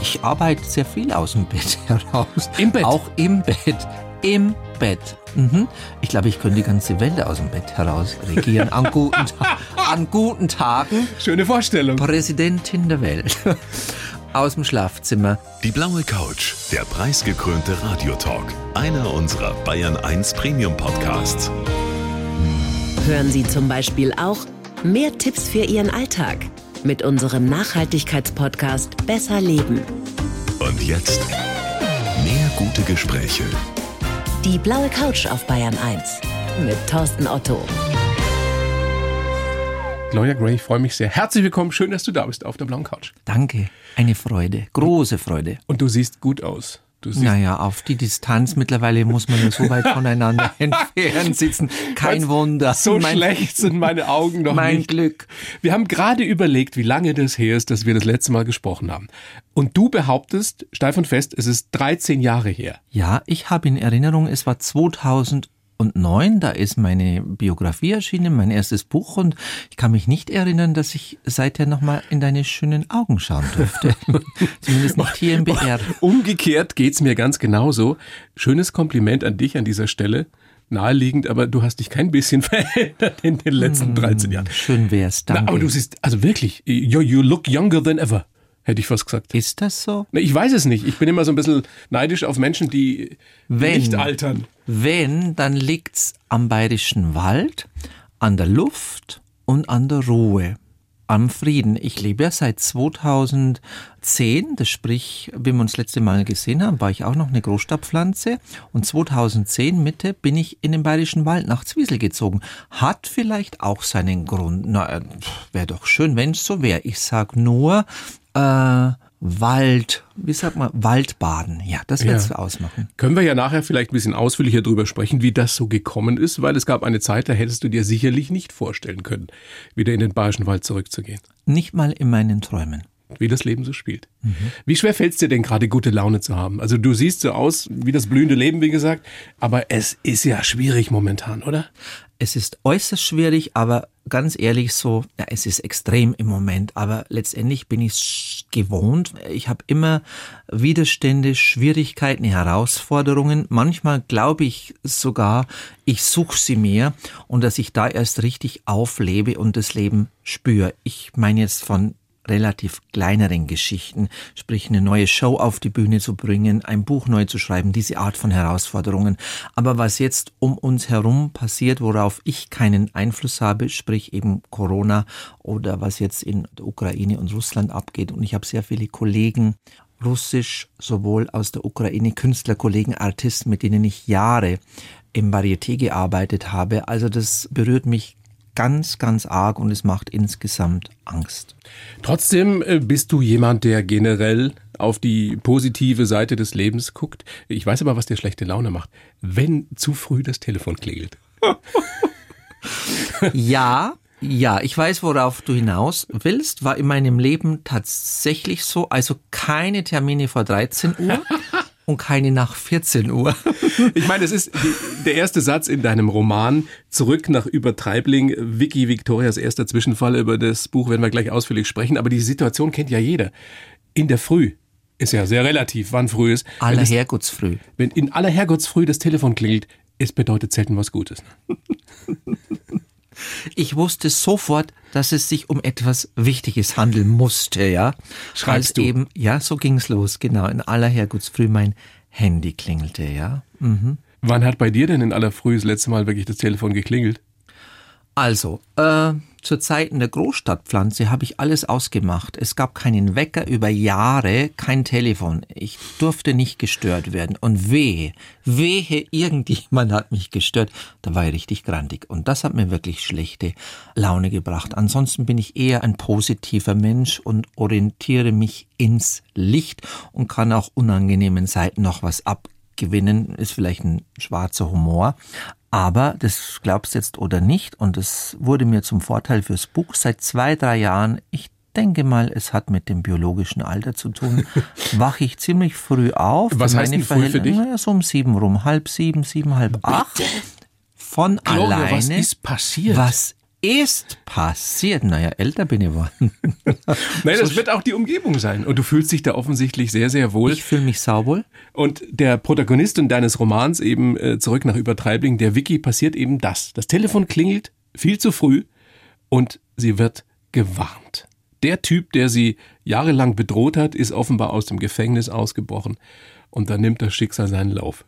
Ich arbeite sehr viel aus dem Bett heraus. Im Bett? Auch im Bett. Im Bett. Mhm. Ich glaube, ich könnte die ganze Welt aus dem Bett heraus regieren. An guten, Ta an guten Tagen. Schöne Vorstellung. Präsidentin der Welt. Aus dem Schlafzimmer. Die blaue Couch, der preisgekrönte Radiotalk. Einer unserer Bayern 1 Premium Podcasts. Hören Sie zum Beispiel auch mehr Tipps für Ihren Alltag mit unserem Nachhaltigkeitspodcast Besser Leben. Und jetzt mehr gute Gespräche. Die blaue Couch auf Bayern 1 mit Thorsten Otto. Gloria Gray, ich freue mich sehr. Herzlich willkommen, schön, dass du da bist auf der blauen Couch. Danke. Eine Freude. Große Freude. Und du siehst gut aus. Naja, auf die Distanz mittlerweile muss man ja so weit voneinander entfernt sitzen. Kein Weißt, Wunder. So Mein- schlecht sind meine Augen noch Mein nicht. Glück. Wir haben gerade überlegt, wie lange das her ist, dass wir das letzte Mal gesprochen haben. Und du behauptest, steif und fest, es ist 13 Jahre her. Ja, ich habe in Erinnerung, es war 2009, da ist meine Biografie erschienen, mein erstes Buch und ich kann mich nicht erinnern, dass ich seither nochmal in deine schönen Augen schauen dürfte. Zumindest nicht hier im BR. Umgekehrt geht's mir ganz genauso. Schönes Kompliment an dich an dieser Stelle. Naheliegend, aber du hast dich kein bisschen verändert in den letzten 13 Jahren. Schön wär's, Na, danke. aber du siehst, also wirklich, you, you look younger than ever, hätte ich fast gesagt. ist das so? Na, ich weiß es nicht. Ich bin immer so ein bisschen neidisch auf Menschen, die Wenn. nicht altern. Wenn, dann liegt's am bayerischen Wald, an der Luft und an der Ruhe, am Frieden. Ich lebe ja seit 2010, das sprich, wie wir uns das letzte Mal gesehen haben, war ich auch noch eine Großstadtpflanze und 2010 Mitte bin ich in den bayerischen Wald nach Zwiesel gezogen. Hat vielleicht auch seinen Grund. Na, wäre doch schön, wenn es so wäre. Ich sag nur, äh, Wald, wie sagt man, Waldbaden. Ja, das wird's Ja. ausmachen. Können wir ja nachher vielleicht ein bisschen ausführlicher drüber sprechen, wie das so gekommen ist, weil es gab eine Zeit, da hättest du dir sicherlich nicht vorstellen können, wieder in den Bayerischen Wald zurückzugehen. Nicht mal in meinen Träumen. Wie das Leben so spielt. Wie schwer fällt es dir denn gerade, gute Laune zu haben? Also du siehst so aus wie das blühende Leben, wie gesagt, aber es ist ja schwierig momentan, oder? Es ist äußerst schwierig, aber ganz ehrlich so, ja, es ist extrem im Moment, aber letztendlich bin ich es gewohnt. Ich habe immer Widerstände, Schwierigkeiten, Herausforderungen. Manchmal glaube ich sogar, ich suche sie mir und dass ich da erst richtig auflebe und das Leben spüre. Ich meine jetzt von relativ kleineren Geschichten, sprich eine neue Show auf die Bühne zu bringen, ein Buch neu zu schreiben, diese Art von Herausforderungen. Aber was jetzt um uns herum passiert, worauf ich keinen Einfluss habe, sprich eben Corona oder was jetzt in der Ukraine und Russland abgeht. Und ich habe sehr viele Kollegen, Russisch, sowohl aus der Ukraine, Künstlerkollegen, Artisten, mit denen ich Jahre im Varieté gearbeitet habe. Also das berührt mich ganz, ganz arg und es macht insgesamt Angst. Trotzdem äh, bist du jemand, der generell auf die positive Seite des Lebens guckt. Ich weiß aber, was dir schlechte Laune macht. Wenn zu früh das Telefon klingelt. Ja, ja, ich weiß, worauf du hinaus willst. War in meinem Leben tatsächlich so. Also keine Termine vor 13 Uhr und keine nach 14 Uhr. Ich meine, es ist die, der erste Satz in deinem Roman Zurück nach Übertreibling. Vicky Victorias erster Zwischenfall. Über das Buch werden wir gleich ausführlich sprechen. Aber die Situation kennt ja jeder. In der Früh ist ja sehr relativ, wann früh ist. Wenn, Aller Herrgottsfrüh. wenn in aller Herrgottsfrüh das Telefon klingelt, es bedeutet selten was Gutes. Ich wusste sofort, dass es sich um etwas Wichtiges handeln musste, ja. Schreibst Als du? Eben, ja, so ging's los, genau. In aller Herrgottsfrüh mein Handy klingelte, ja. Wann hat bei dir denn in aller Früh das letzte Mal wirklich das Telefon geklingelt? Also, äh, zu Zeiten der Großstadtpflanze habe ich alles ausgemacht. Es gab keinen Wecker über Jahre, kein Telefon. Ich durfte nicht gestört werden. Und wehe, wehe, irgendjemand hat mich gestört. Da war ich richtig grantig. Und das hat mir wirklich schlechte Laune gebracht. Ansonsten bin ich eher ein positiver Mensch und orientiere mich ins Licht und kann auch unangenehmen Seiten noch was abgewinnen. Ist vielleicht ein schwarzer Humor. Aber das glaubst jetzt oder nicht, und das wurde mir zum Vorteil fürs Buch seit zwei, drei Jahren. Ich denke mal, es hat mit dem biologischen Alter zu tun. Wache ich ziemlich früh auf. Was heißt meine denn früh für dich? Naja, so um sieben rum, halb sieben, sieben, halb acht. Von Claudia, alleine. was ist passiert? Was ist passiert? Naja, älter bin ich geworden. Nein, das wird auch die Umgebung sein. Und du fühlst dich da offensichtlich sehr, sehr wohl. Ich fühle mich sauwohl. Und der Protagonistin deines Romans eben äh, zurück nach Übertreibling, der Vicky, passiert eben das. Das Telefon klingelt viel zu früh und sie wird gewarnt. Der Typ, der sie jahrelang bedroht hat, ist offenbar aus dem Gefängnis ausgebrochen. Und dann nimmt das Schicksal seinen Lauf.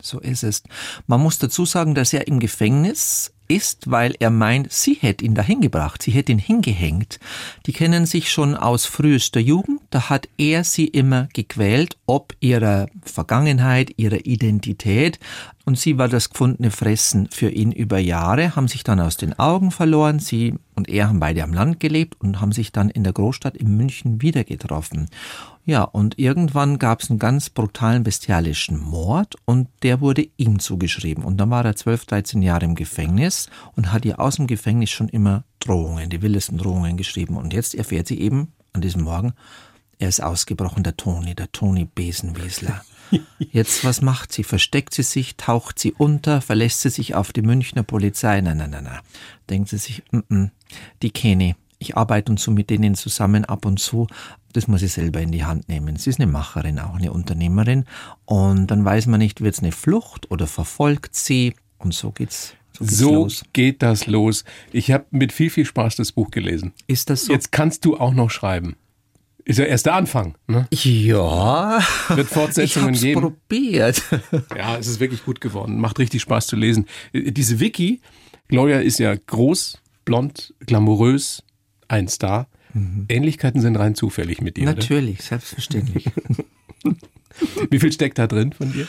So ist es. Man muss dazu sagen, dass er im Gefängnis ist, weil er meint, sie hätte ihn dahin gebracht, sie hätte ihn hingehängt. Die kennen sich schon aus frühester Jugend, da hat er sie immer gequält, ob ihrer Vergangenheit, ihrer Identität, und sie war das gefundene Fressen für ihn über Jahre, haben sich dann aus den Augen verloren, sie und er haben beide am Land gelebt und haben sich dann in der Großstadt in München wieder getroffen. Ja, und irgendwann gab es einen ganz brutalen, bestialischen Mord und der wurde ihm zugeschrieben. Und dann war er 12, 13 Jahre im Gefängnis und hat ihr aus dem Gefängnis schon immer Drohungen, die wildesten Drohungen geschrieben. Und jetzt erfährt sie eben an diesem Morgen, er ist ausgebrochen, der Toni, der Toni Besenwiesler. Jetzt, was macht sie? Versteckt sie sich, taucht sie unter, verlässt sie sich auf die Münchner Polizei? Nein, nein, nein, nein. Denkt sie sich, mm -mm, die kenne ich arbeite und so mit denen zusammen ab und zu. Das muss ich selber in die Hand nehmen. Sie ist eine Macherin, auch eine Unternehmerin. Und dann weiß man nicht, wird es eine Flucht oder verfolgt sie? Und so geht's. So, geht's so los. geht das los. Ich habe mit viel, viel Spaß das Buch gelesen. Ist das so? Jetzt kannst du auch noch schreiben. Ist ja erst der Anfang. Ne? Ja. Wird Fortsetzungen ich geben. probiert. Ja, es ist wirklich gut geworden. Macht richtig Spaß zu lesen. Diese Vicky, Gloria ist ja groß, blond, glamourös, ein Star. Mhm. Ähnlichkeiten sind rein zufällig mit dir. Natürlich, oder? selbstverständlich. Wie viel steckt da drin von dir?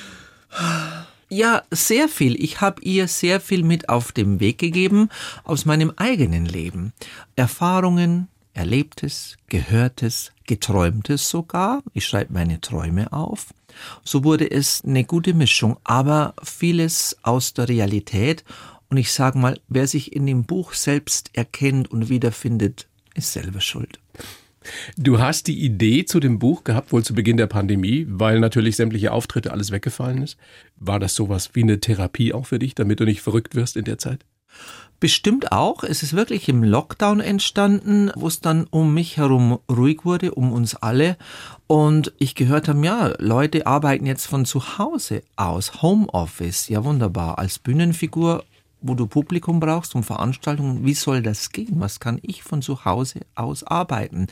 Ja, sehr viel. Ich habe ihr sehr viel mit auf den Weg gegeben aus meinem eigenen Leben. Erfahrungen, Erlebtes, Gehörtes, Geträumtes sogar. Ich schreibe meine Träume auf. So wurde es eine gute Mischung, aber vieles aus der Realität. Und ich sage mal, wer sich in dem Buch selbst erkennt und wiederfindet, ist selber schuld. Du hast die Idee zu dem Buch gehabt, wohl zu Beginn der Pandemie, weil natürlich sämtliche Auftritte alles weggefallen ist. War das sowas wie eine Therapie auch für dich, damit du nicht verrückt wirst in der Zeit? Bestimmt auch. Es ist wirklich im Lockdown entstanden, wo es dann um mich herum ruhig wurde, um uns alle. Und ich gehört habe, ja, Leute arbeiten jetzt von zu Hause aus, Homeoffice. Ja, wunderbar. Als Bühnenfigur wo du Publikum brauchst und Veranstaltungen, wie soll das gehen? Was kann ich von zu Hause aus arbeiten?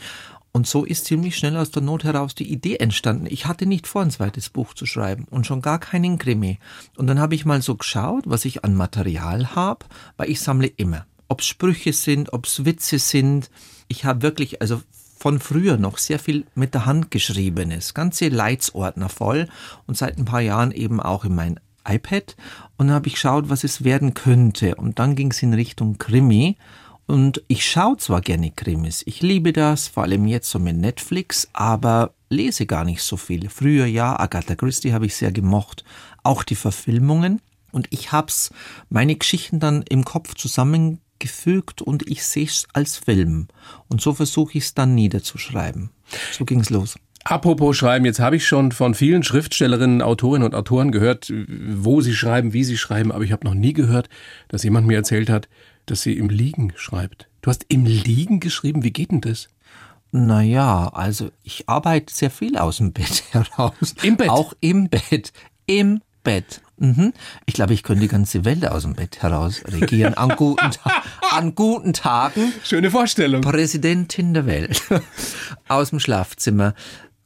Und so ist ziemlich schnell aus der Not heraus die Idee entstanden. Ich hatte nicht vor, ein zweites Buch zu schreiben und schon gar keinen Krimi. Und dann habe ich mal so geschaut, was ich an Material habe, weil ich sammle immer. Ob es Sprüche sind, ob es Witze sind. Ich habe wirklich, also von früher noch sehr viel mit der Hand geschriebenes, ganze Leitsordner voll und seit ein paar Jahren eben auch in mein iPad. Und dann habe ich geschaut, was es werden könnte. Und dann ging es in Richtung Krimi. Und ich schaue zwar gerne Krimis, ich liebe das, vor allem jetzt so mit Netflix, aber lese gar nicht so viel. Früher ja, Agatha Christie habe ich sehr gemocht, auch die Verfilmungen. Und ich hab's meine Geschichten dann im Kopf zusammengefügt und ich sehe es als Film. Und so versuche ich es dann niederzuschreiben. So ging's los. Apropos Schreiben, jetzt habe ich schon von vielen Schriftstellerinnen, Autorinnen und Autoren gehört, wo sie schreiben, wie sie schreiben, aber ich habe noch nie gehört, dass jemand mir erzählt hat, dass sie im Liegen schreibt. Du hast im Liegen geschrieben, wie geht denn das? Naja, also ich arbeite sehr viel aus dem Bett heraus. Im Bett? Auch im Bett. Im Bett. Mhm. Ich glaube, ich könnte die ganze Welt aus dem Bett heraus regieren. An guten, an guten Tagen. Schöne Vorstellung. Präsidentin der Welt. aus dem Schlafzimmer.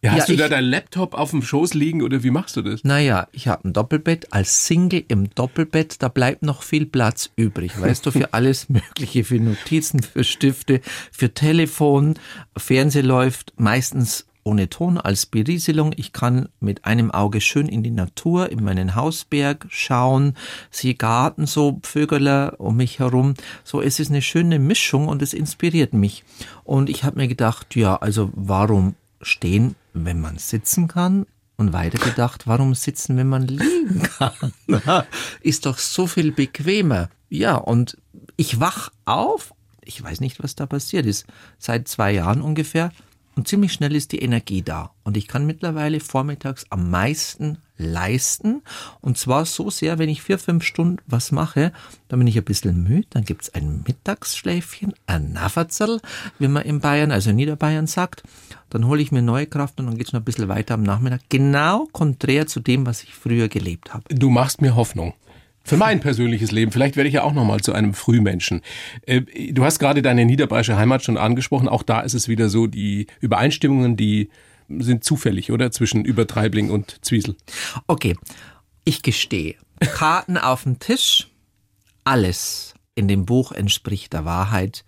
Ja, hast ja, du da deinen Laptop auf dem Schoß liegen oder wie machst du das? Naja, ich habe ein Doppelbett. Als Single im Doppelbett, da bleibt noch viel Platz übrig. Weißt du, für alles Mögliche, für Notizen, für Stifte, für Telefon. Fernseh läuft meistens ohne Ton als Berieselung. Ich kann mit einem Auge schön in die Natur, in meinen Hausberg schauen, sehe Garten, so Vögel um mich herum. So, es ist eine schöne Mischung und es inspiriert mich. Und ich habe mir gedacht, ja, also warum stehen, wenn man sitzen kann? Und weitergedacht, warum sitzen, wenn man liegen kann? Ist doch so viel bequemer. Ja, und ich wach auf. Ich weiß nicht, was da passiert ist. Seit zwei Jahren ungefähr und ziemlich schnell ist die Energie da. Und ich kann mittlerweile vormittags am meisten leisten. Und zwar so sehr, wenn ich vier, fünf Stunden was mache, dann bin ich ein bisschen müde, dann gibt's ein Mittagsschläfchen, ein Nafferzerl, wie man in Bayern, also in Niederbayern sagt. Dann hole ich mir neue Kraft und dann geht's noch ein bisschen weiter am Nachmittag. Genau konträr zu dem, was ich früher gelebt habe. Du machst mir Hoffnung. Für mein persönliches Leben. Vielleicht werde ich ja auch nochmal zu einem Frühmenschen. Äh, du hast gerade deine niederbayerische Heimat schon angesprochen. Auch da ist es wieder so, die Übereinstimmungen, die sind zufällig, oder? Zwischen Übertreibling und Zwiesel. Okay, ich gestehe. Karten auf dem Tisch, alles in dem Buch entspricht der Wahrheit,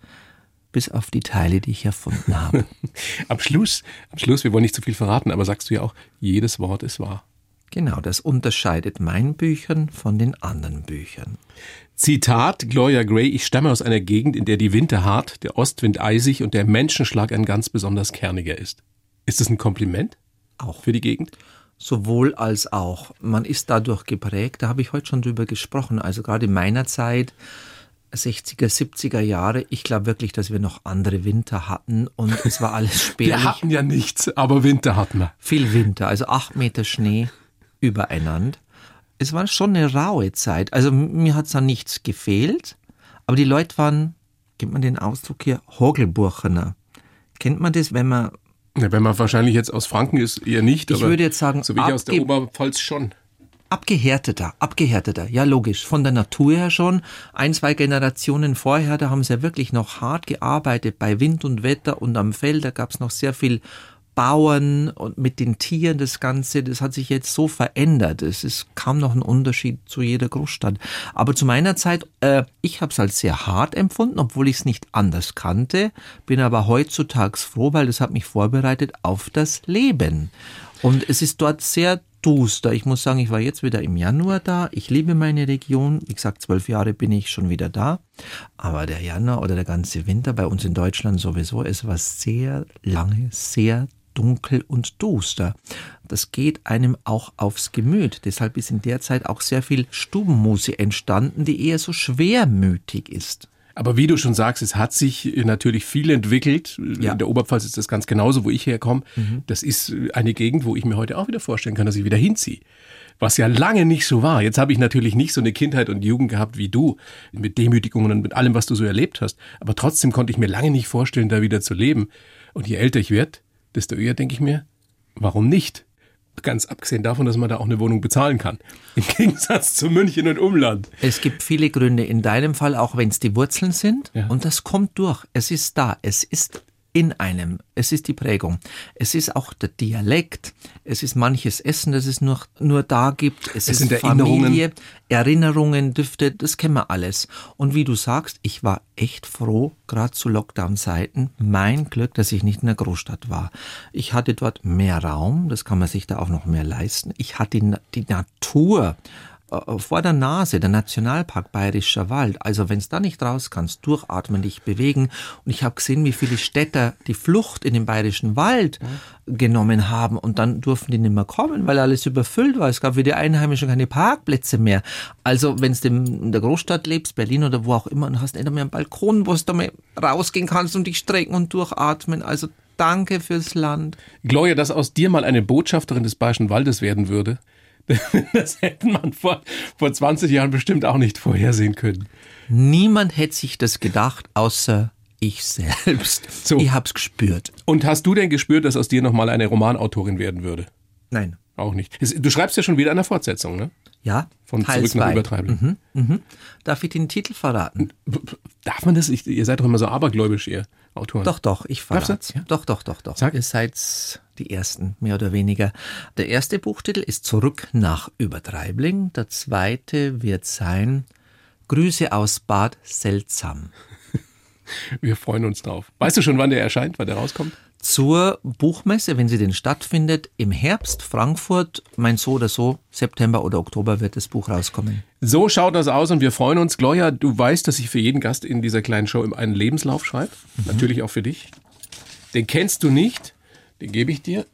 bis auf die Teile, die ich erfunden habe. am Schluss, am Schluss, wir wollen nicht zu viel verraten, aber sagst du ja auch, jedes Wort ist wahr. Genau, das unterscheidet mein Büchern von den anderen Büchern. Zitat Gloria Gray, ich stamme aus einer Gegend, in der die Winter hart, der Ostwind eisig und der Menschenschlag ein ganz besonders kerniger ist. Ist das ein Kompliment? Auch. Für die Gegend? Sowohl als auch. Man ist dadurch geprägt, da habe ich heute schon drüber gesprochen. Also gerade in meiner Zeit, 60er, 70er Jahre, ich glaube wirklich, dass wir noch andere Winter hatten und es war alles spärlich. Wir hatten ja nichts, aber Winter hatten wir. Viel Winter, also acht Meter Schnee übereinander. Es war schon eine raue Zeit. Also mir hat es an nichts gefehlt, aber die Leute waren, kennt man den Ausdruck hier, Hogelburchener. Kennt man das, wenn man ja, wenn man wahrscheinlich jetzt aus Franken ist, eher nicht. Ich würde jetzt sagen, so wie ich aus der Oberpfalz schon. Abgehärteter, abgehärteter, ja logisch, von der Natur her schon. Ein, zwei Generationen vorher, da haben sie ja wirklich noch hart gearbeitet bei Wind und Wetter und am Feld, da gab es noch sehr viel Bauern und mit den Tieren das Ganze, das hat sich jetzt so verändert. Es ist kaum noch ein Unterschied zu jeder Großstadt. Aber zu meiner Zeit, äh, ich habe es als sehr hart empfunden, obwohl ich es nicht anders kannte, bin aber heutzutage froh, weil das hat mich vorbereitet auf das Leben. Und es ist dort sehr duster. Ich muss sagen, ich war jetzt wieder im Januar da. Ich liebe meine Region. Wie gesagt, zwölf Jahre bin ich schon wieder da. Aber der Januar oder der ganze Winter bei uns in Deutschland sowieso, es war sehr lange, sehr dunkel und duster. Das geht einem auch aufs Gemüt. Deshalb ist in der Zeit auch sehr viel Stubenmusik entstanden, die eher so schwermütig ist. Aber wie du schon sagst, es hat sich natürlich viel entwickelt. Ja. In der Oberpfalz ist das ganz genauso, wo ich herkomme. Mhm. Das ist eine Gegend, wo ich mir heute auch wieder vorstellen kann, dass ich wieder hinziehe. Was ja lange nicht so war. Jetzt habe ich natürlich nicht so eine Kindheit und Jugend gehabt wie du, mit Demütigungen und mit allem, was du so erlebt hast. Aber trotzdem konnte ich mir lange nicht vorstellen, da wieder zu leben. Und je älter ich werde, desto eher denke ich mir, warum nicht? Ganz abgesehen davon, dass man da auch eine Wohnung bezahlen kann. Im Gegensatz zu München und Umland. Es gibt viele Gründe. In deinem Fall, auch wenn es die Wurzeln sind. Ja. Und das kommt durch. Es ist da. Es ist in einem. Es ist die Prägung. Es ist auch der Dialekt. Es ist manches Essen, das es nur, nur da gibt. Es, es ist Familie, Erinnerungen, Düfte, das kennen wir alles. Und wie du sagst, ich war echt froh, gerade zu Lockdown-Zeiten, mein Glück, dass ich nicht in der Großstadt war. Ich hatte dort mehr Raum, das kann man sich da auch noch mehr leisten. Ich hatte die Natur äh, vor der Nase, der Nationalpark Bayerischer Wald. Also wenn es da nicht raus kannst, durchatmen, dich bewegen. Und ich habe gesehen, wie viele Städter die Flucht in den Bayerischen Wald mhm. genommen haben und dann durften die nicht mehr kommen, weil alles überfüllt war. Es gab für die Einheimischen keine Parkplätze mehr. Also wenn du in der Großstadt lebst, Berlin oder wo auch immer, und hast nicht mehr einen Balkon, wo du mal rausgehen kannst und dich strecken und durchatmen. Also danke fürs Land. Gloria, dass aus dir mal eine Botschafterin des Bayerischen Waldes werden würde, Das hätte man vor, vor 20 Jahren bestimmt auch nicht vorhersehen können. Niemand hätte sich das gedacht, außer ich selbst. So. Ich hab's gespürt. Und hast du denn gespürt, dass aus dir nochmal eine Romanautorin werden würde? Nein. Auch nicht. Du schreibst ja schon wieder eine Fortsetzung, ne? Ja. Von Teil Zurück zwei. nach Übertreiben. Mhm, mhm. Darf ich den Titel verraten? Darf man das? Ich, ihr seid doch immer so abergläubisch, ihr Autoren. Doch, doch, ich verrate. Ja? Doch, doch, doch, doch. Sag. Ihr seid die Ersten, mehr oder weniger. Der erste Buchtitel ist Zurück nach Übertreibling. Der zweite wird sein Grüße aus Bad Seltsam. Wir freuen uns drauf. Weißt du schon, wann der erscheint, wann der rauskommt? Zur Buchmesse, wenn sie denn stattfindet, im Herbst Frankfurt. Mein so oder so, September oder Oktober wird das Buch rauskommen. So schaut das aus und wir freuen uns. Gloria, du weißt, dass ich für jeden Gast in dieser kleinen Show einen Lebenslauf schreibe. Mhm. Natürlich auch für dich. Den kennst du nicht, den gebe ich dir.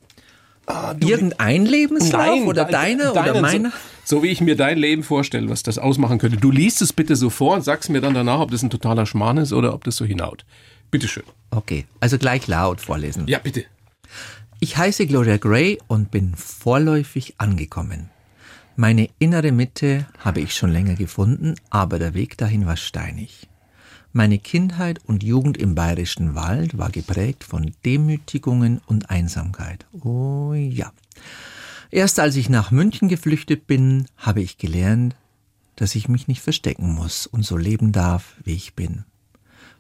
Ah, Irgendein Lebenslauf Nein, oder deiner deine, oder meiner? So, so, wie ich mir dein Leben vorstelle, was das ausmachen könnte. Du liest es bitte so vor und sagst mir dann danach, ob das ein totaler Schmarrn ist oder ob das so hinaut. Bitteschön. Okay, also gleich laut vorlesen. Ja, bitte. Ich heiße Gloria Gray und bin vorläufig angekommen. Meine innere Mitte habe ich schon länger gefunden, aber der Weg dahin war steinig. Meine Kindheit und Jugend im bayerischen Wald war geprägt von Demütigungen und Einsamkeit. Oh ja. Erst als ich nach München geflüchtet bin, habe ich gelernt, dass ich mich nicht verstecken muss und so leben darf, wie ich bin.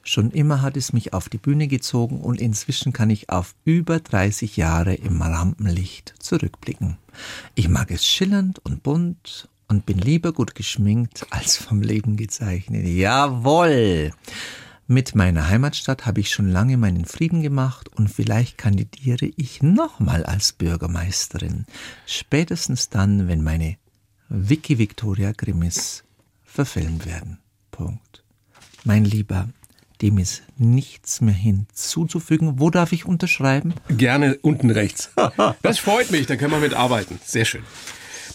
Schon immer hat es mich auf die Bühne gezogen und inzwischen kann ich auf über 30 Jahre im Rampenlicht zurückblicken. Ich mag es schillernd und bunt und bin lieber gut geschminkt als vom Leben gezeichnet. Jawohl! Mit meiner Heimatstadt habe ich schon lange meinen Frieden gemacht und vielleicht kandidiere ich nochmal als Bürgermeisterin. Spätestens dann, wenn meine Vicky Victoria Grimmis verfilmt werden. Punkt. Mein Lieber, dem ist nichts mehr hinzuzufügen. Wo darf ich unterschreiben? Gerne unten rechts. Das freut mich, da können wir mitarbeiten. Sehr schön.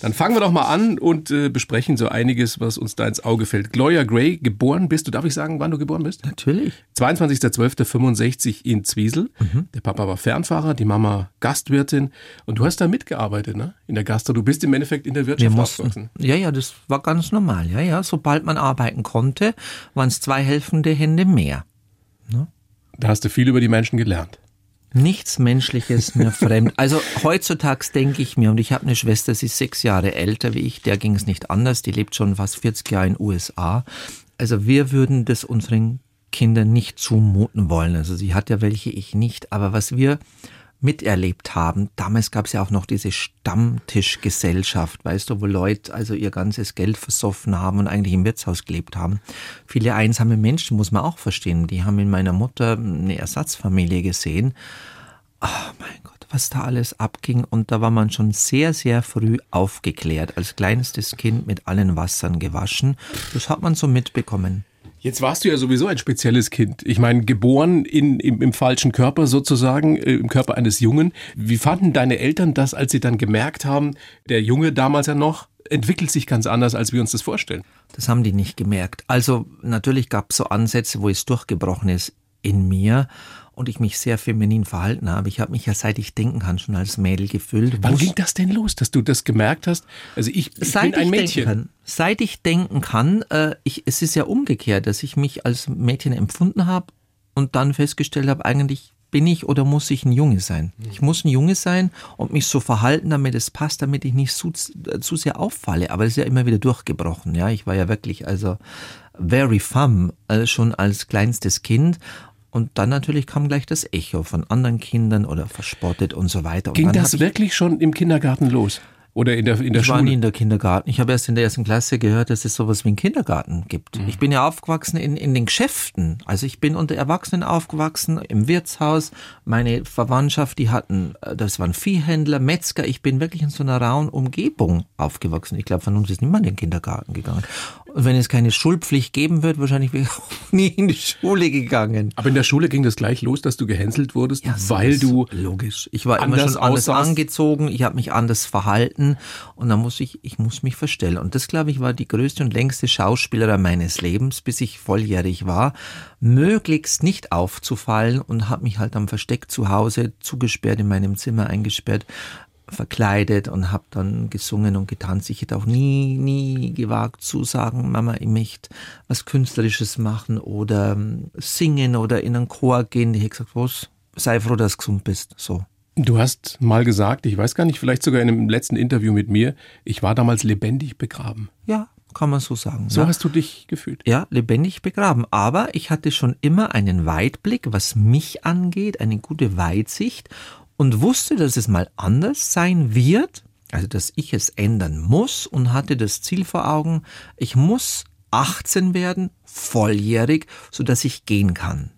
Dann fangen wir doch mal an und äh, besprechen so einiges, was uns da ins Auge fällt. Gloria Gray, geboren bist du, darf ich sagen, wann du geboren bist? Natürlich. 22.12.65 in Zwiesel. Mhm. Der Papa war Fernfahrer, die Mama Gastwirtin und du hast da mitgearbeitet, ne? In der Gastro. Du bist im Endeffekt in der Wirtschaft aufgewachsen. Ja, ja, das war ganz normal. Ja, ja, sobald man arbeiten konnte, waren es zwei helfende Hände mehr. Ne? Da hast du viel über die Menschen gelernt. Nichts Menschliches mir fremd. Also heutzutage denke ich mir, und ich habe eine Schwester, sie ist sechs Jahre älter wie ich, der ging es nicht anders, die lebt schon fast 40 Jahre in den USA. Also wir würden das unseren Kindern nicht zumuten wollen. Also sie hat ja welche, ich nicht. Aber was wir miterlebt haben. Damals gab es ja auch noch diese Stammtischgesellschaft, weißt du, wo Leute also ihr ganzes Geld versoffen haben und eigentlich im Wirtshaus gelebt haben. Viele einsame Menschen muss man auch verstehen. Die haben in meiner Mutter eine Ersatzfamilie gesehen. Oh mein Gott, was da alles abging. Und da war man schon sehr, sehr früh aufgeklärt. Als kleinstes Kind mit allen Wassern gewaschen. Das hat man so mitbekommen. Jetzt warst du ja sowieso ein spezielles Kind. Ich meine, geboren in, im, im falschen Körper sozusagen, äh, im Körper eines Jungen. Wie fanden deine Eltern das, als sie dann gemerkt haben, der Junge damals ja noch, entwickelt sich ganz anders, als wir uns das vorstellen? Das haben die nicht gemerkt. Also natürlich gab es so Ansätze, wo es durchgebrochen ist in mir und ich mich sehr feminin verhalten habe. Ich habe mich ja seit ich denken kann schon als Mädel gefühlt. Wann ging das denn los, dass du das gemerkt hast? Also ich, ich seit bin ein ich Mädchen. Kann, seit ich denken kann, äh, ich, es ist ja umgekehrt, dass ich mich als Mädchen empfunden habe und dann festgestellt habe, eigentlich bin ich oder muss ich ein Junge sein? Ich muss ein Junge sein und mich so verhalten, damit es passt, damit ich nicht zu, zu sehr auffalle. Aber es ist ja immer wieder durchgebrochen. Ja, ich war ja wirklich also very femme äh, schon als kleinstes Kind und dann natürlich kam gleich das Echo von anderen Kindern oder verspottet und so weiter. Und Ging das wirklich schon im Kindergarten los? Oder in der, in der ich Schule? war nie in der Kindergarten. Ich habe erst in der ersten Klasse gehört, dass es sowas wie einen Kindergarten gibt. Mhm. Ich bin ja aufgewachsen in, in den Geschäften. Also ich bin unter Erwachsenen aufgewachsen, im Wirtshaus. Meine Verwandtschaft, die hatten, äh, das waren Viehhändler, Metzger. Ich bin wirklich in so einer rauen Umgebung aufgewachsen. Ich glaube, von uns ist niemand in den Kindergarten gegangen. Und wenn es keine Schulpflicht geben wird, wahrscheinlich wäre ich auch nie in die Schule gegangen. Aber in der Schule ging das gleich los, dass du gehänselt wurdest, ja, weil du logisch. Ich war immer schon anders aussahst. angezogen, ich habe mich anders verhalten und dann muss ich, ich muss mich verstellen. Und das glaube ich war die größte und längste Schauspielerei meines Lebens, bis ich volljährig war, möglichst nicht aufzufallen und habe mich halt am Versteck zu Hause zugesperrt in meinem Zimmer eingesperrt verkleidet und habe dann gesungen und getanzt. Ich hätte auch nie, nie gewagt zu sagen, Mama, ich möchte was Künstlerisches machen oder ähm, singen oder in einen Chor gehen. Ich hätte gesagt, was? Sei froh, dass du gesund bist. So. Du hast mal gesagt, ich weiß gar nicht, vielleicht sogar in einem letzten Interview mit mir, ich war damals lebendig begraben. Ja, kann man so sagen. So ja. hast du dich gefühlt. Ja, lebendig begraben. Aber ich hatte schon immer einen Weitblick, was mich angeht, eine gute Weitsicht und wusste, dass es mal anders sein wird, also dass ich es ändern muss und hatte das Ziel vor Augen, ich muss 18 werden, volljährig, so dass ich gehen kann.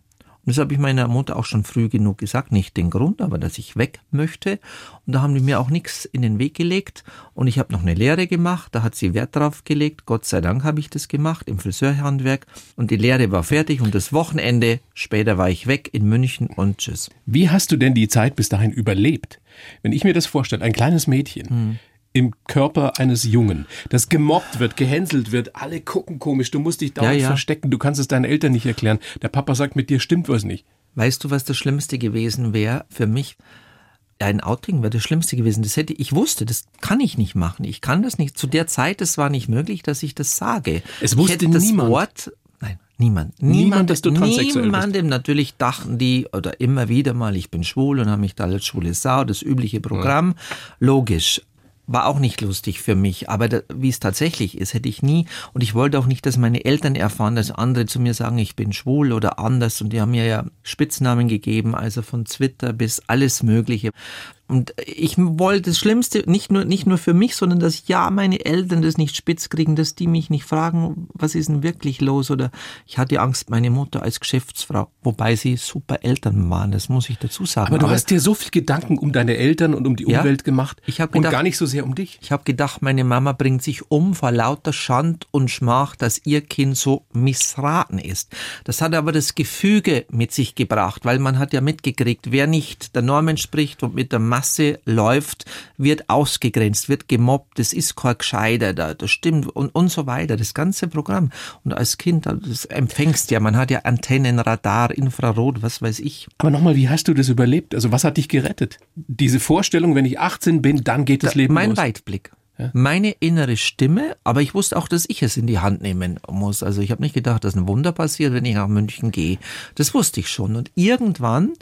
Und das habe ich meiner Mutter auch schon früh genug gesagt. Nicht den Grund, aber dass ich weg möchte. Und da haben die mir auch nichts in den Weg gelegt. Und ich habe noch eine Lehre gemacht. Da hat sie Wert drauf gelegt. Gott sei Dank habe ich das gemacht im Friseurhandwerk. Und die Lehre war fertig. Und das Wochenende später war ich weg in München und tschüss. Wie hast du denn die Zeit bis dahin überlebt? Wenn ich mir das vorstelle, ein kleines Mädchen. Hm im Körper eines Jungen, das gemobbt wird, gehänselt wird, alle gucken komisch, du musst dich dauernd ja, ja. verstecken, du kannst es deinen Eltern nicht erklären. Der Papa sagt, mit dir stimmt was nicht. Weißt du, was das Schlimmste gewesen wäre für mich? ein Outing wäre das Schlimmste gewesen. Das hätte ich wusste, das kann ich nicht machen. Ich kann das nicht. Zu der Zeit, es war nicht möglich, dass ich das sage. Es wusste ich hätte das niemand. Wort, nein, niemand. Niemand, dass du transsexuell Niemandem. Natürlich dachten die oder immer wieder mal, ich bin schwul und haben mich da als schwule Sau, das übliche Programm. Logisch war auch nicht lustig für mich, aber da, wie es tatsächlich ist, hätte ich nie und ich wollte auch nicht, dass meine Eltern erfahren, dass andere zu mir sagen, ich bin schwul oder anders und die haben mir ja Spitznamen gegeben, also von Twitter bis alles Mögliche. Und ich wollte das Schlimmste, nicht nur, nicht nur für mich, sondern dass ja meine Eltern das nicht spitz kriegen, dass die mich nicht fragen, was ist denn wirklich los? Oder ich hatte Angst, meine Mutter als Geschäftsfrau, wobei sie super Eltern waren, das muss ich dazu sagen. Aber du hast dir so viel Gedanken um deine Eltern und um die Ja. Umwelt gemacht Ich hab und gedacht- gar nicht so sehr um dich. Ich habe gedacht, meine Mama bringt sich um vor lauter Schand und Schmach, dass ihr Kind so missraten ist. Das hat aber das Gefüge mit sich gebracht, weil man hat ja mitgekriegt, wer nicht der Norm entspricht und mit der Masse läuft, wird ausgegrenzt, wird gemobbt, das ist kein Gescheiter da, das stimmt und, und so weiter, das ganze Programm. Und als Kind, das empfängst ja, man hat ja Antennen, Radar, Infrarot, was weiß ich. Aber nochmal, wie hast du das überlebt? Also was hat dich gerettet? Diese Vorstellung, wenn ich 18 bin, dann geht das Leben mein los. Weitblick. Meine innere Stimme, aber ich wusste auch, dass ich es in die Hand nehmen muss. Also ich habe nicht gedacht, dass ein Wunder passiert, wenn ich nach München gehe. Das wusste ich schon. Und irgendwann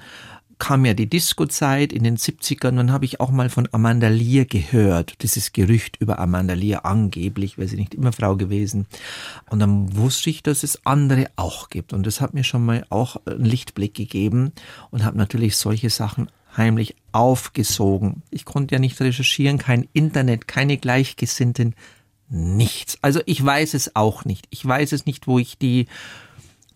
kam ja die Disco-Zeit in den 70ern, dann habe ich auch mal von Amanda Lear gehört. Dieses Gerücht über Amanda Lear, angeblich, wäre sie nicht immer Frau gewesen. Und dann wusste ich, dass es andere auch gibt. Und das hat mir schon mal auch einen Lichtblick gegeben und habe natürlich solche Sachen heimlich aufgesogen. Ich konnte ja nicht recherchieren, kein Internet, keine Gleichgesinnten, nichts. Also ich weiß es auch nicht. Ich weiß es nicht, wo ich die,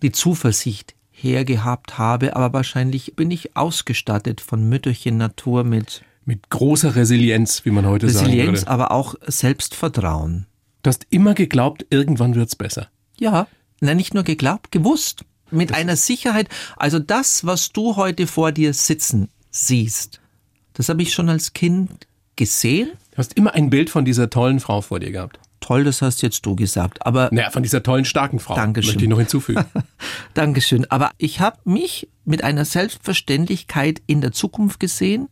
die Zuversicht hergehabt habe, aber wahrscheinlich bin ich ausgestattet von Mütterchen Natur mit Mit großer Resilienz, wie man heute sagen Resilienz, würde. aber auch Selbstvertrauen. Du hast immer geglaubt, irgendwann wird's besser. Ja, na, nicht nur geglaubt, gewusst. Mit einer Sicherheit. Also das, was du heute vor dir sitzen siehst, das habe ich schon als Kind gesehen. Du hast immer ein Bild von dieser tollen Frau vor dir gehabt. Toll, das hast jetzt du gesagt. Aber Naja, von dieser tollen, starken Frau. Dankeschön. Möchte ich noch hinzufügen. Dankeschön. Aber ich habe mich mit einer Selbstverständlichkeit in der Zukunft gesehen,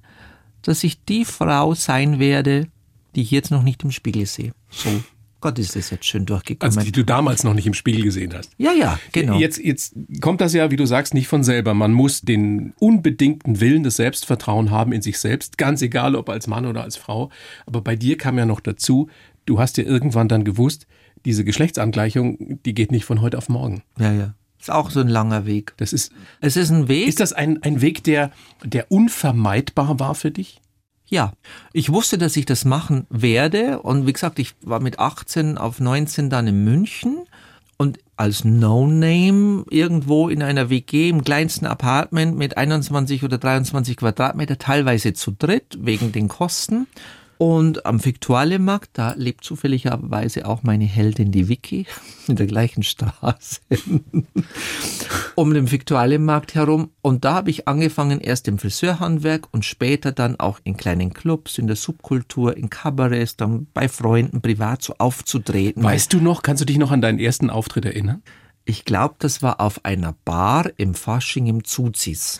dass ich die Frau sein werde, die ich jetzt noch nicht im Spiegel sehe. So, Gott, ist das jetzt schön durchgekommen. Also die du damals noch nicht im Spiegel gesehen hast. ja, ja, genau. Jetzt, jetzt kommt das ja, wie du sagst, nicht von selber. Man muss den unbedingten Willen, das Selbstvertrauen haben in sich selbst, ganz egal ob als Mann oder als Frau. Aber bei dir kam ja noch dazu, du hast ja irgendwann dann gewusst, diese Geschlechtsangleichung, die geht nicht von heute auf morgen. ja, ja. Ist auch so ein langer Weg. Das ist, Es ist ein Weg. ist das ein, ein Weg, der, der unvermeidbar war für dich? Ja, ich wusste, dass ich das machen werde und wie gesagt, ich war mit 18 auf 19 dann in München und als No-Name irgendwo in einer WG im kleinsten Apartment mit 21 oder 23 Quadratmeter, teilweise zu dritt wegen den Kosten. Und am Viktualienmarkt, da lebt zufälligerweise auch meine Heldin, die Vicky, in der gleichen Straße um den Viktualienmarkt herum. Und da habe ich angefangen, erst im Friseurhandwerk und später dann auch in kleinen Clubs, in der Subkultur, in Kabarets, dann bei Freunden privat so aufzutreten. Weißt du noch, kannst du dich noch an deinen ersten Auftritt erinnern? Ich glaube, das war auf einer Bar im Fasching im Zuzis.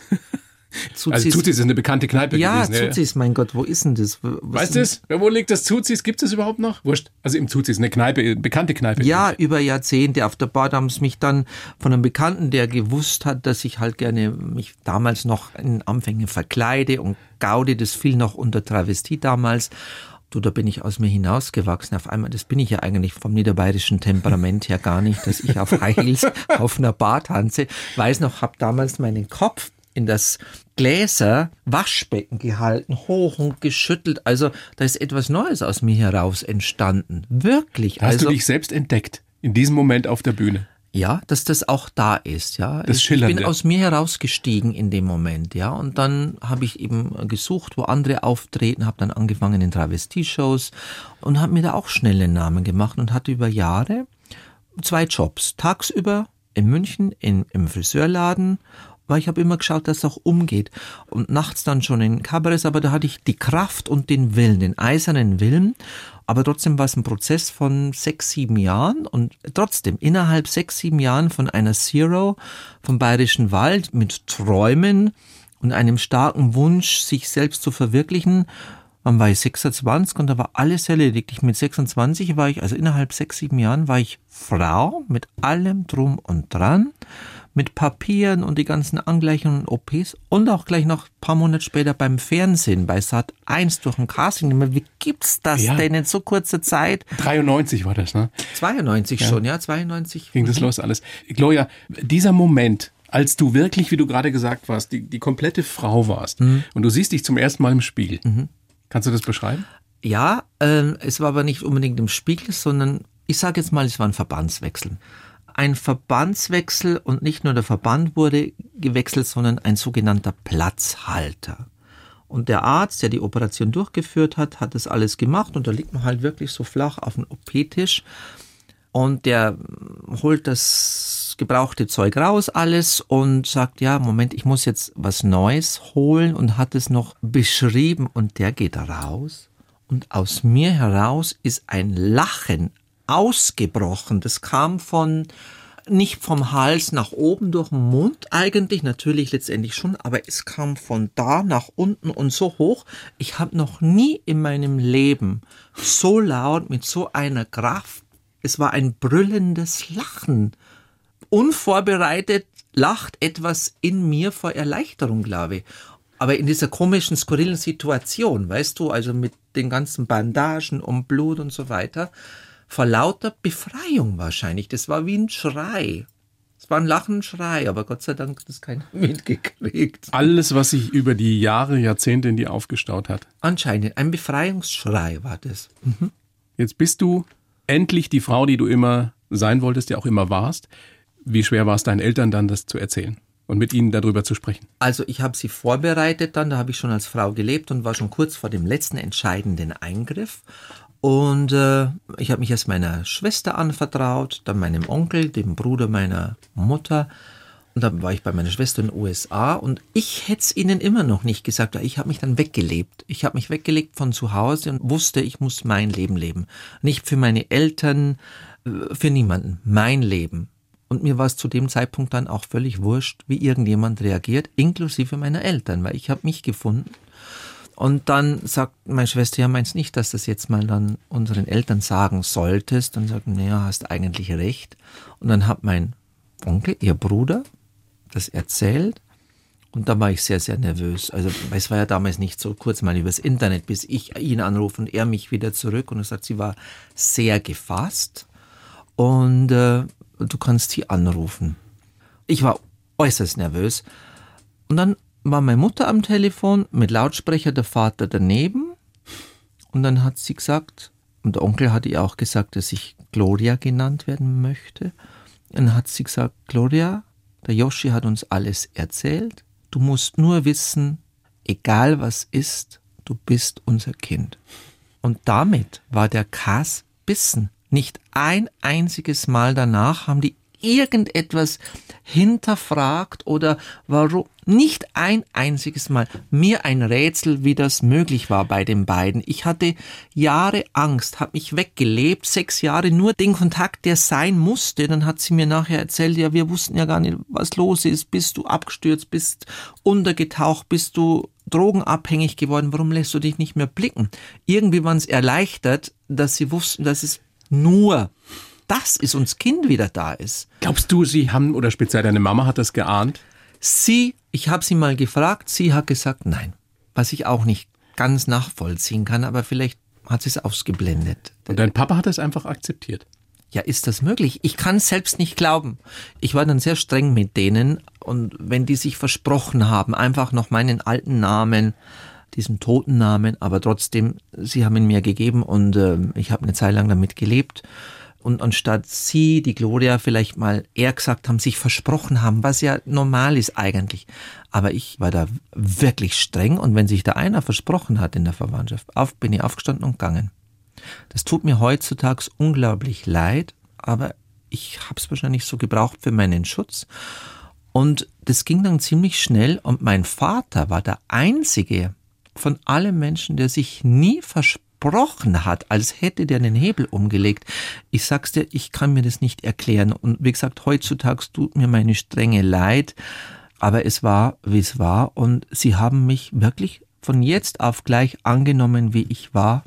Also Zuzis ist eine bekannte Kneipe Ja, gewesen. Zuzis, mein Gott, wo ist denn das? Was Weißt du es? Wo liegt das Zuzis? Gibt es überhaupt noch? Wurscht. Also im Zuzis, eine Kneipe, eine bekannte Kneipe. Ja, über Jahrzehnte auf der Bar da haben sie mich dann von einem Bekannten, der gewusst hat, dass ich halt gerne mich damals noch in Anfängen verkleide und Gaudi, das fiel noch unter Travestie damals. Du, da bin ich aus mir hinausgewachsen. Auf einmal, das bin ich ja eigentlich vom niederbayerischen Temperament her gar nicht, dass ich auf High Heels auf einer Bar tanze. Weiß noch, hab damals meinen Kopf in das Gläser Waschbecken gehalten, hoch und geschüttelt. Also da ist etwas Neues aus mir heraus entstanden. Wirklich. Hast also, du dich selbst entdeckt. In diesem Moment auf der Bühne. ja, dass das auch da ist, ja. Das ich, ich Schillernde. bin aus mir herausgestiegen in dem Moment, ja. Und dann habe ich eben gesucht, wo andere auftreten, habe dann angefangen in Travestie-Shows und habe mir da auch schnell einen Namen gemacht und hatte über Jahre zwei Jobs. Tagsüber in München in, im Friseurladen, weil ich habe immer geschaut, dass es auch umgeht. Und nachts dann schon in Kabarets, aber da hatte ich die Kraft und den Willen, den eisernen Willen. Aber trotzdem war es ein Prozess von sechs, sieben Jahren und trotzdem innerhalb sechs, sieben Jahren von einer Zero vom Bayerischen Wald mit Träumen und einem starken Wunsch, sich selbst zu verwirklichen. Dann war ich 26 und da war alles erledigt. Ich mit 26 war ich, also innerhalb sechs, sieben Jahren war ich Frau mit allem drum und dran, mit Papieren und die ganzen Angleichungen und OPs und auch gleich noch ein paar Monate später beim Fernsehen bei Sat 1 durch ein Casting. Wie gibt's das Ja. denn in so kurzer Zeit? 93 war das, ne? 92 schon, ja, 92. Ging das los alles. Gloria, dieser Moment, als du wirklich, wie du gerade gesagt warst, die, die komplette Frau warst Mhm. und du siehst dich zum ersten Mal im Spiegel. Kannst du das beschreiben? Ja, ähm, es war aber nicht unbedingt im Spiegel, sondern ich sage jetzt mal, es war ein Verbandswechsel. Ein Verbandswechsel und nicht nur der Verband wurde gewechselt, sondern ein sogenannter Platzhalter. Und der Arzt, der die Operation durchgeführt hat, hat das alles gemacht und da liegt man halt wirklich so flach auf dem OP-Tisch und der holt das gebrauchte Zeug raus alles und sagt, ja, Moment, ich muss jetzt was Neues holen und hat es noch beschrieben und der geht raus und aus mir heraus ist ein Lachen ausgebrochen. Das kam von nicht vom Hals nach oben durch den Mund eigentlich, natürlich letztendlich schon, aber es kam von da nach unten und so hoch. Ich habe noch nie in meinem Leben so laut mit so einer Kraft, es war ein brüllendes Lachen. Unvorbereitet lacht etwas in mir vor Erleichterung, glaube ich. Aber in dieser komischen, skurrilen Situation, weißt du, also mit den ganzen Bandagen und Blut und so weiter, vor lauter Befreiung wahrscheinlich. Das war wie ein Schrei. Es war ein Lachenschrei, aber Gott sei Dank hat das keiner mitgekriegt. Alles, was sich über die Jahre, Jahrzehnte in dir aufgestaut hat. Anscheinend ein Befreiungsschrei war das. Jetzt bist du endlich die Frau, die du immer sein wolltest, ja auch immer warst. Wie schwer war es deinen Eltern dann, das zu erzählen und mit ihnen darüber zu sprechen? Also ich habe sie vorbereitet dann, da habe ich schon als Frau gelebt und war schon kurz vor dem letzten entscheidenden Eingriff. Und äh, ich habe mich erst meiner Schwester anvertraut, dann meinem Onkel, dem Bruder meiner Mutter. Und dann war ich bei meiner Schwester in den USA und ich hätte es ihnen immer noch nicht gesagt, weil ich habe mich dann weggelebt. Ich habe mich weggelegt von zu Hause und wusste, ich muss mein Leben leben. Nicht für meine Eltern, äh, für niemanden. Mein Leben. Und mir war es zu dem Zeitpunkt dann auch völlig wurscht, wie irgendjemand reagiert, inklusive meiner Eltern, weil ich habe mich gefunden. Und dann sagt meine Schwester, ja, meinst nicht, dass das jetzt mal dann unseren Eltern sagen solltest? Und sagt, naja, hast eigentlich recht. Und dann hat mein Onkel, ihr Bruder, das erzählt. Und da war ich sehr, sehr nervös. Also es war ja damals nicht so kurz mal übers Internet, bis ich ihn anrufe und er mich wieder zurück. Und er sagt, sie war sehr gefasst. Und äh, du kannst sie anrufen. Ich war äußerst nervös. Und dann war meine Mutter am Telefon mit Lautsprecher, der Vater daneben. Und dann hat sie gesagt, und der Onkel hatte ihr auch gesagt, dass ich Gloria genannt werden möchte. Und dann hat sie gesagt, Gloria, der Yoshi hat uns alles erzählt. Du musst nur wissen, egal was ist, du bist unser Kind. Und damit war der Kass bissen. Nicht ein einziges Mal danach haben die irgendetwas hinterfragt oder warum. Nicht ein einziges Mal. Mir ein Rätsel, wie das möglich war bei den beiden. Ich hatte Jahre Angst, habe mich weggelebt, sechs Jahre nur den Kontakt, der sein musste. Dann hat sie mir nachher erzählt, ja, wir wussten ja gar nicht, was los ist. Bist du abgestürzt, bist untergetaucht, bist du drogenabhängig geworden, warum lässt du dich nicht mehr blicken? Irgendwie waren es erleichtert, dass sie wussten, dass es nur das ist, uns Kind wieder da ist. Glaubst du, sie haben, oder speziell deine Mama hat das geahnt? Sie, ich habe sie mal gefragt, sie hat gesagt nein. Was ich auch nicht ganz nachvollziehen kann, aber vielleicht hat sie es ausgeblendet. Und dein Papa hat es einfach akzeptiert. Ja, ist das möglich? Ich kann es selbst nicht glauben. Ich war dann sehr streng mit denen und wenn die sich versprochen haben, einfach noch meinen alten Namen, diesen toten Namen, aber trotzdem, sie haben ihn mir gegeben und äh, ich habe eine Zeit lang damit gelebt. Und anstatt sie, die Gloria, vielleicht mal eher gesagt haben, sich versprochen haben, was ja normal ist eigentlich. Aber ich war da wirklich streng und wenn sich da einer versprochen hat in der Verwandtschaft, auf, bin ich aufgestanden und gegangen. Das tut mir heutzutage unglaublich leid, aber ich habe es wahrscheinlich so gebraucht für meinen Schutz. Und das ging dann ziemlich schnell und mein Vater war der einzige von allen Menschen, der sich nie versprochen hat, als hätte der einen Hebel umgelegt. Ich sag's dir, ich kann mir das nicht erklären. Und wie gesagt, heutzutage tut mir meine Strenge leid. aber es war, wie es war und sie haben mich wirklich von jetzt auf gleich angenommen, wie ich war.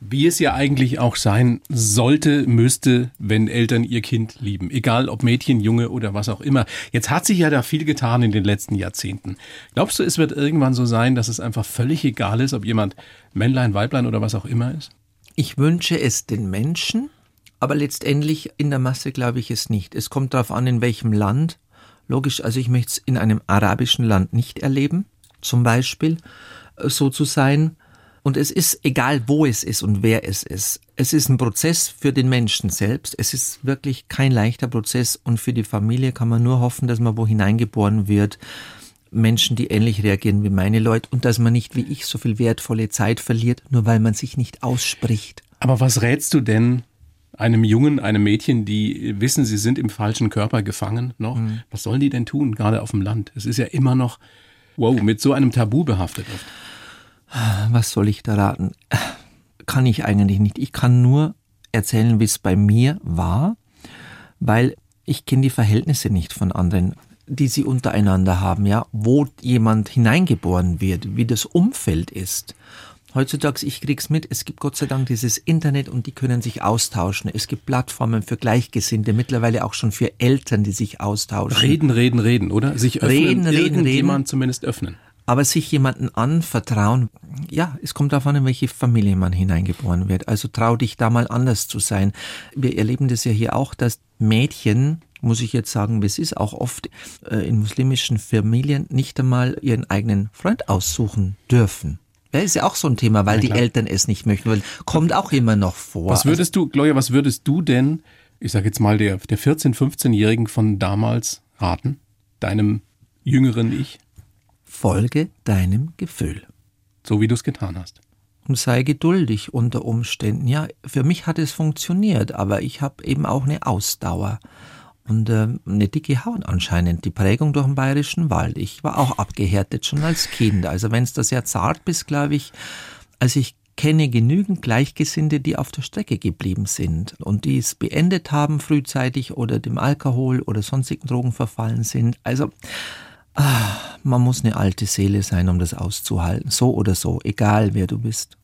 Wie es ja eigentlich auch sein sollte, müsste, wenn Eltern ihr Kind lieben. Egal ob Mädchen, Junge oder was auch immer. Jetzt hat sich ja da viel getan in den letzten Jahrzehnten. Glaubst du, es wird irgendwann so sein, dass es einfach völlig egal ist, ob jemand Männlein, Weiblein oder was auch immer ist? Ich wünsche es den Menschen, aber letztendlich in der Masse glaube ich es nicht. Es kommt darauf an, in welchem Land. Logisch, also ich möchte es in einem arabischen Land nicht erleben, zum Beispiel so zu sein. Und es ist egal, wo es ist und wer es ist. Es ist ein Prozess für den Menschen selbst. Es ist wirklich kein leichter Prozess. Und für die Familie kann man nur hoffen, dass man wo hineingeboren wird. Menschen, die ähnlich reagieren wie meine Leute und dass man nicht wie ich so viel wertvolle Zeit verliert, nur weil man sich nicht ausspricht. Aber was rätst du denn einem Jungen, einem Mädchen, die wissen, sie sind im falschen Körper gefangen noch? Mhm. Was sollen die denn tun, gerade auf dem Land? Es ist ja immer noch, wow, mit so einem Tabu behaftet oft. Was soll ich da raten? Kann ich eigentlich nicht. Ich kann nur erzählen, wie es bei mir war, weil ich kenne die Verhältnisse nicht von anderen, die sie untereinander haben, ja, wo jemand hineingeboren wird, wie das Umfeld ist. Heutzutage, ich krieg's mit, es gibt Gott sei Dank dieses Internet und die können sich austauschen. Es gibt Plattformen für Gleichgesinnte, mittlerweile auch schon für Eltern, die sich austauschen. Reden, reden, reden, oder? Sich öffnen, reden, reden, reden. zumindest öffnen aber sich jemanden anvertrauen, ja, es kommt darauf an, in welche Familie man hineingeboren wird. Also trau dich da mal anders zu sein. Wir erleben das ja hier auch, dass Mädchen, muss ich jetzt sagen, es ist auch oft äh, in muslimischen Familien nicht einmal ihren eigenen Freund aussuchen dürfen. Ja, ist ja auch so ein Thema, weil ja, die Eltern es nicht möchten, weil kommt auch immer noch vor. Was würdest du, Gloria, was würdest du denn, ich sage jetzt mal der, der 14-, 15-Jährigen von damals raten? Deinem jüngeren Ich? Folge deinem Gefühl. So wie du es getan hast. Und sei geduldig unter Umständen. Ja, für mich hat es funktioniert, aber ich habe eben auch eine Ausdauer und äh, eine dicke Haut anscheinend. Die Prägung durch den bayerischen Wald. Ich war auch abgehärtet schon als Kind. Also wenn es da sehr zart bist, glaube ich, also ich kenne genügend Gleichgesinnte, die auf der Strecke geblieben sind und die es beendet haben frühzeitig oder dem Alkohol oder sonstigen Drogen verfallen sind. Also man muss eine alte Seele sein, um das auszuhalten. So oder so, egal wer du bist.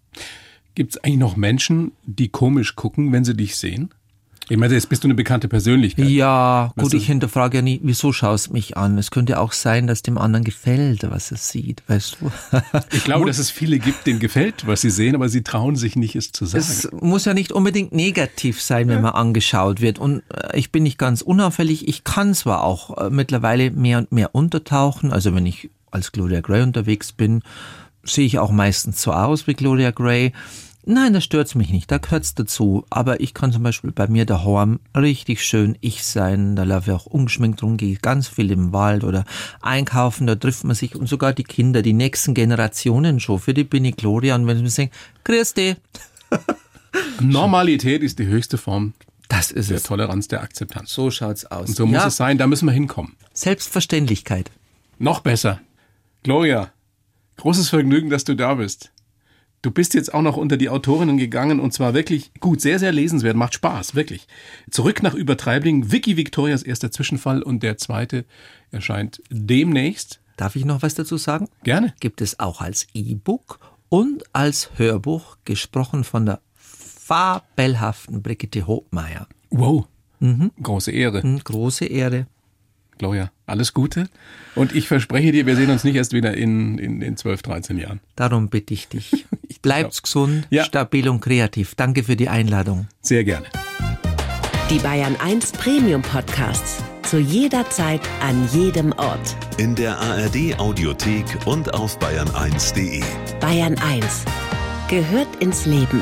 Gibt es eigentlich noch Menschen, die komisch gucken, wenn sie dich sehen? Ich meine, jetzt bist du eine bekannte Persönlichkeit. Ja, gut, ich hinterfrage ja nie, wieso schaust du mich an? Es könnte auch sein, dass dem anderen gefällt, was er sieht, weißt du? Ich glaube, dass es viele gibt, denen gefällt, was sie sehen, aber sie trauen sich nicht, es zu sagen. Es muss ja nicht unbedingt negativ sein, wenn man angeschaut wird. Und äh, ich bin nicht ganz unauffällig. Ich kann zwar auch äh, mittlerweile mehr und mehr untertauchen. Also wenn ich als Gloria Gray unterwegs bin, sehe ich auch meistens so aus wie Gloria Gray. Nein, das stört mich nicht, da gehört's dazu. Aber ich kann zum Beispiel bei mir daheim richtig schön ich sein. Da laufe ich auch ungeschminkt rum, gehe ganz viel im Wald oder einkaufen, da trifft man sich und sogar die Kinder, die nächsten Generationen schon. Für die bin ich Gloria und wenn sie mir sagen, Christi. Normalität ist die höchste Form das ist der es. Toleranz, der Akzeptanz. So schaut's aus. Und so muss ja. es sein, da müssen wir hinkommen. Selbstverständlichkeit. Noch besser. Gloria, großes Vergnügen, dass du da bist. Du bist jetzt auch noch unter die Autorinnen gegangen und zwar wirklich gut, sehr, sehr lesenswert, macht Spaß, wirklich. Zurück nach Übertreibling, Vicky Victorias erster Zwischenfall und der zweite erscheint demnächst. Darf ich noch was dazu sagen? Gerne. Gibt es auch als E-Book und als Hörbuch, gesprochen von der fabelhaften Brigitte Hobmeier. Wow. Mhm. Große Ehre. Mhm, große Ehre. Gloria, alles Gute. Und ich verspreche dir, wir sehen uns nicht erst wieder in, in, in 12, 13 Jahren. Darum bitte ich dich. Bleib's gesund, ja. stabil und kreativ. Danke für die Einladung. Sehr gerne. Die Bayern 1 Premium Podcasts. Zu jeder Zeit, an jedem Ort. In der ARD Audiothek und auf bayern1.de. Bayern 1 gehört ins Leben.